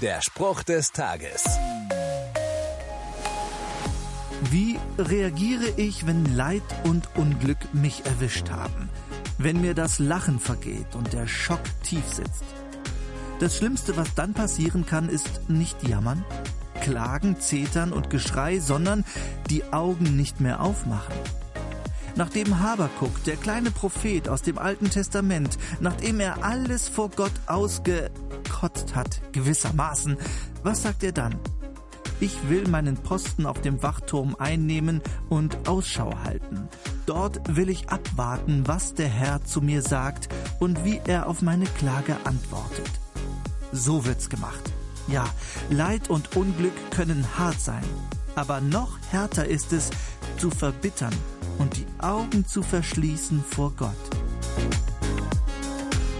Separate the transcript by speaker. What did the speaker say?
Speaker 1: Der Spruch des Tages.
Speaker 2: Wie reagiere ich, wenn Leid und Unglück mich erwischt haben? Wenn mir das Lachen vergeht und der Schock tief sitzt? Das Schlimmste, was dann passieren kann, ist nicht jammern, klagen, zetern und Geschrei, sondern die Augen nicht mehr aufmachen. Nachdem Habakuk, der kleine Prophet aus dem Alten Testament, nachdem er alles vor Gott ausgekotzt hat, gewissermaßen, was sagt er dann? Ich will meinen Posten auf dem Wachturm einnehmen und Ausschau halten. Dort will ich abwarten, was der Herr zu mir sagt und wie er auf meine Klage antwortet. So wird's gemacht. Ja, Leid und Unglück können hart sein, aber noch härter ist es, zu verbittern und die Augen zu verschließen vor Gott.